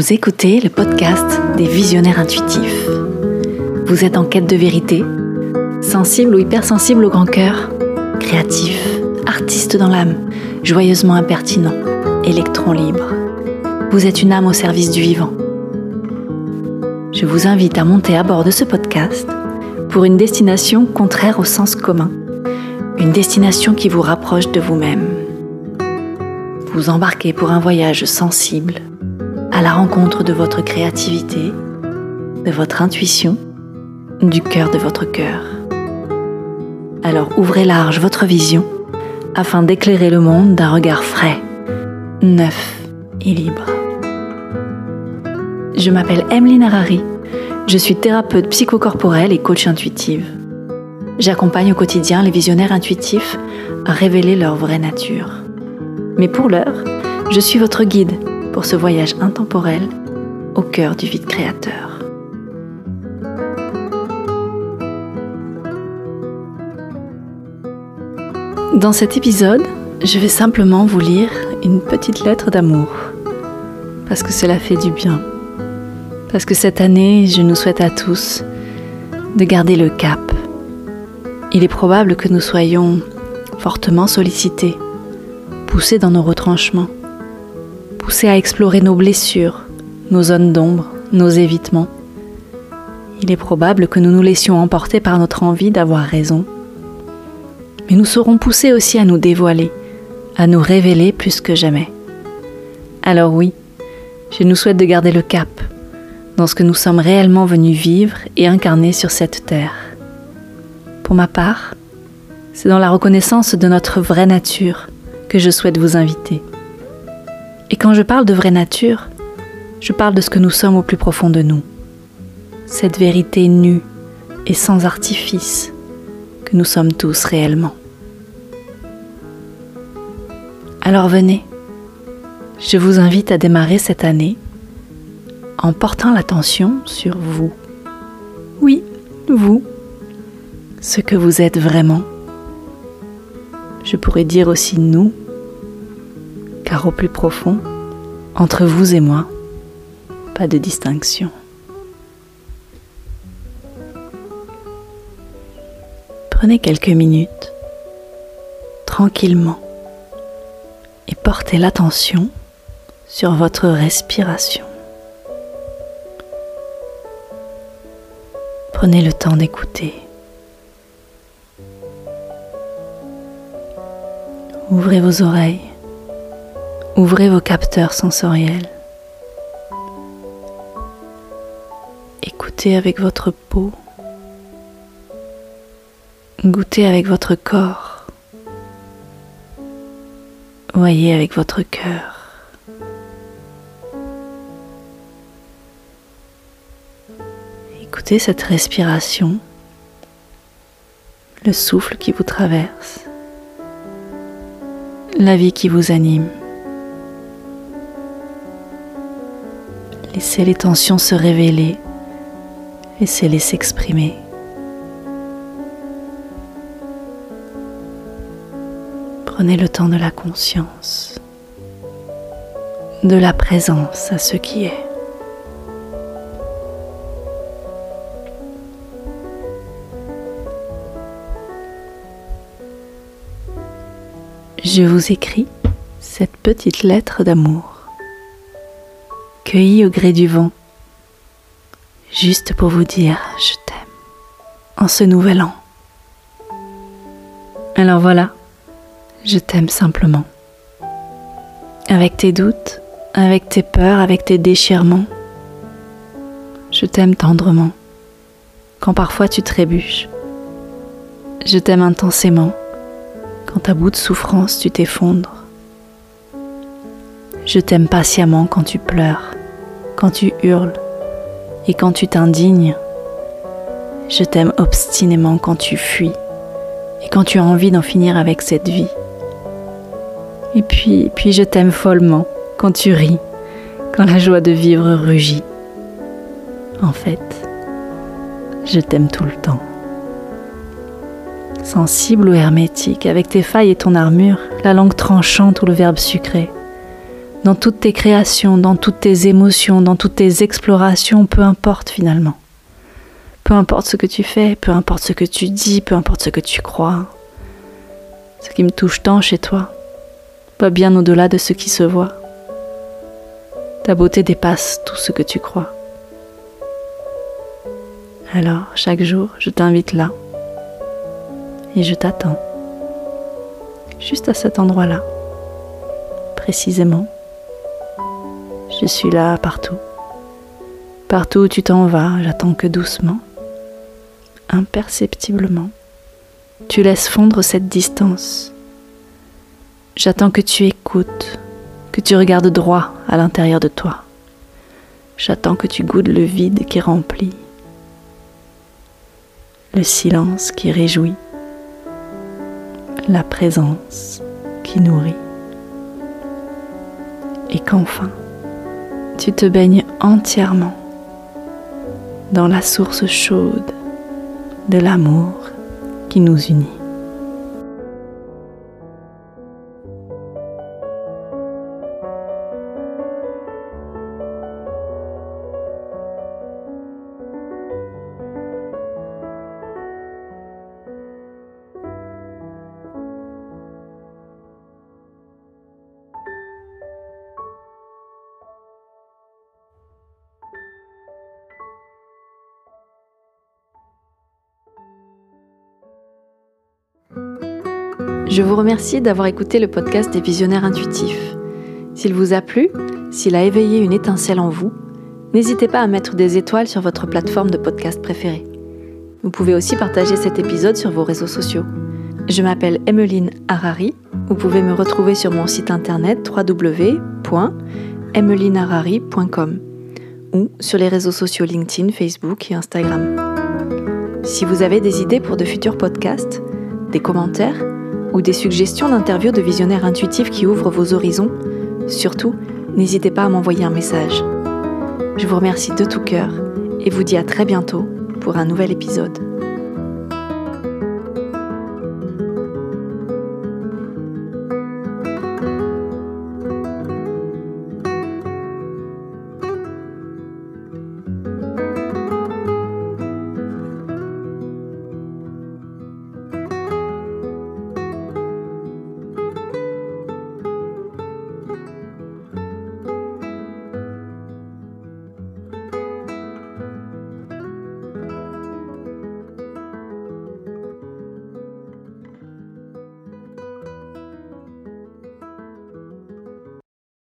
Vous écoutez le podcast des visionnaires intuitifs. Vous êtes en quête de vérité Sensible ou hypersensible au grand cœur Créatif, artiste dans l'âme, joyeusement impertinent, électron libre. Vous êtes une âme au service du vivant. Je vous invite à monter à bord de ce podcast pour une destination contraire au sens commun, une destination qui vous rapproche de vous-même. Vous embarquez pour un voyage sensible à la rencontre de votre créativité, de votre intuition, du cœur de votre cœur. Alors ouvrez large votre vision afin d'éclairer le monde d'un regard frais, neuf et libre. Je m'appelle Emeline Harari, je suis thérapeute psychocorporelle et coach intuitive. J'accompagne au quotidien les visionnaires intuitifs à révéler leur vraie nature. Mais pour l'heure, je suis votre guide pour ce voyage intemporel au cœur du vide créateur. Dans cet épisode, je vais simplement vous lire une petite lettre d'amour, parce que cela fait du bien, parce que cette année, je nous souhaite à tous de garder le cap. Il est probable que nous soyons fortement sollicités, poussés dans nos retranchements poussés à explorer nos blessures, nos zones d'ombre, nos évitements. Il est probable que nous nous laissions emporter par notre envie d'avoir raison. Mais nous serons poussés aussi à nous dévoiler, à nous révéler plus que jamais. Alors oui, je nous souhaite de garder le cap dans ce que nous sommes réellement venus vivre et incarner sur cette terre. Pour ma part, c'est dans la reconnaissance de notre vraie nature que je souhaite vous inviter. Et quand je parle de vraie nature, je parle de ce que nous sommes au plus profond de nous. Cette vérité nue et sans artifice que nous sommes tous réellement. Alors venez, je vous invite à démarrer cette année en portant l'attention sur vous. Oui, vous, ce que vous êtes vraiment. Je pourrais dire aussi nous, car au plus profond, entre vous et moi, pas de distinction. Prenez quelques minutes, tranquillement, et portez l'attention sur votre respiration. Prenez le temps d'écouter. Ouvrez vos oreilles Ouvrez vos capteurs sensoriels. Écoutez avec votre peau. Goûtez avec votre corps. Voyez avec votre cœur. Écoutez cette respiration, le souffle qui vous traverse, la vie qui vous anime. Laissez les tensions se révéler. Laissez-les s'exprimer. Prenez le temps de la conscience, de la présence à ce qui est. Je vous écris cette petite lettre d'amour cueilli au gré du vent, juste pour vous dire je t'aime en ce nouvel an. Alors voilà, je t'aime simplement. Avec tes doutes, avec tes peurs, avec tes déchirements. Je t'aime tendrement, quand parfois tu trébuches. Je t'aime intensément, quand à bout de souffrance tu t'effondres. Je t'aime patiemment quand tu pleures quand tu hurles et quand tu t'indignes. Je t'aime obstinément quand tu fuis et quand tu as envie d'en finir avec cette vie. Et puis, puis je t'aime follement quand tu ris, quand la joie de vivre rugit. En fait, je t'aime tout le temps. Sensible ou hermétique, avec tes failles et ton armure, la langue tranchante ou le verbe sucré, dans toutes tes créations, dans toutes tes émotions, dans toutes tes explorations, peu importe finalement. Peu importe ce que tu fais, peu importe ce que tu dis, peu importe ce que tu crois. Ce qui me touche tant chez toi, va bien au-delà de ce qui se voit. Ta beauté dépasse tout ce que tu crois. Alors, chaque jour, je t'invite là et je t'attends, juste à cet endroit-là, précisément. Je suis là partout. Partout où tu t'en vas, j'attends que doucement, imperceptiblement, tu laisses fondre cette distance. J'attends que tu écoutes, que tu regardes droit à l'intérieur de toi. J'attends que tu goûtes le vide qui remplit, le silence qui réjouit, la présence qui nourrit. Et qu'enfin, tu te baignes entièrement dans la source chaude de l'amour qui nous unit. Je vous remercie d'avoir écouté le podcast des visionnaires intuitifs. S'il vous a plu, s'il a éveillé une étincelle en vous, n'hésitez pas à mettre des étoiles sur votre plateforme de podcast préférée. Vous pouvez aussi partager cet épisode sur vos réseaux sociaux. Je m'appelle Emmeline Harari. Vous pouvez me retrouver sur mon site internet www.emmelineharari.com ou sur les réseaux sociaux LinkedIn, Facebook et Instagram. Si vous avez des idées pour de futurs podcasts, des commentaires, ou des suggestions d'interviews de visionnaires intuitifs qui ouvrent vos horizons, surtout, n'hésitez pas à m'envoyer un message. Je vous remercie de tout cœur et vous dis à très bientôt pour un nouvel épisode.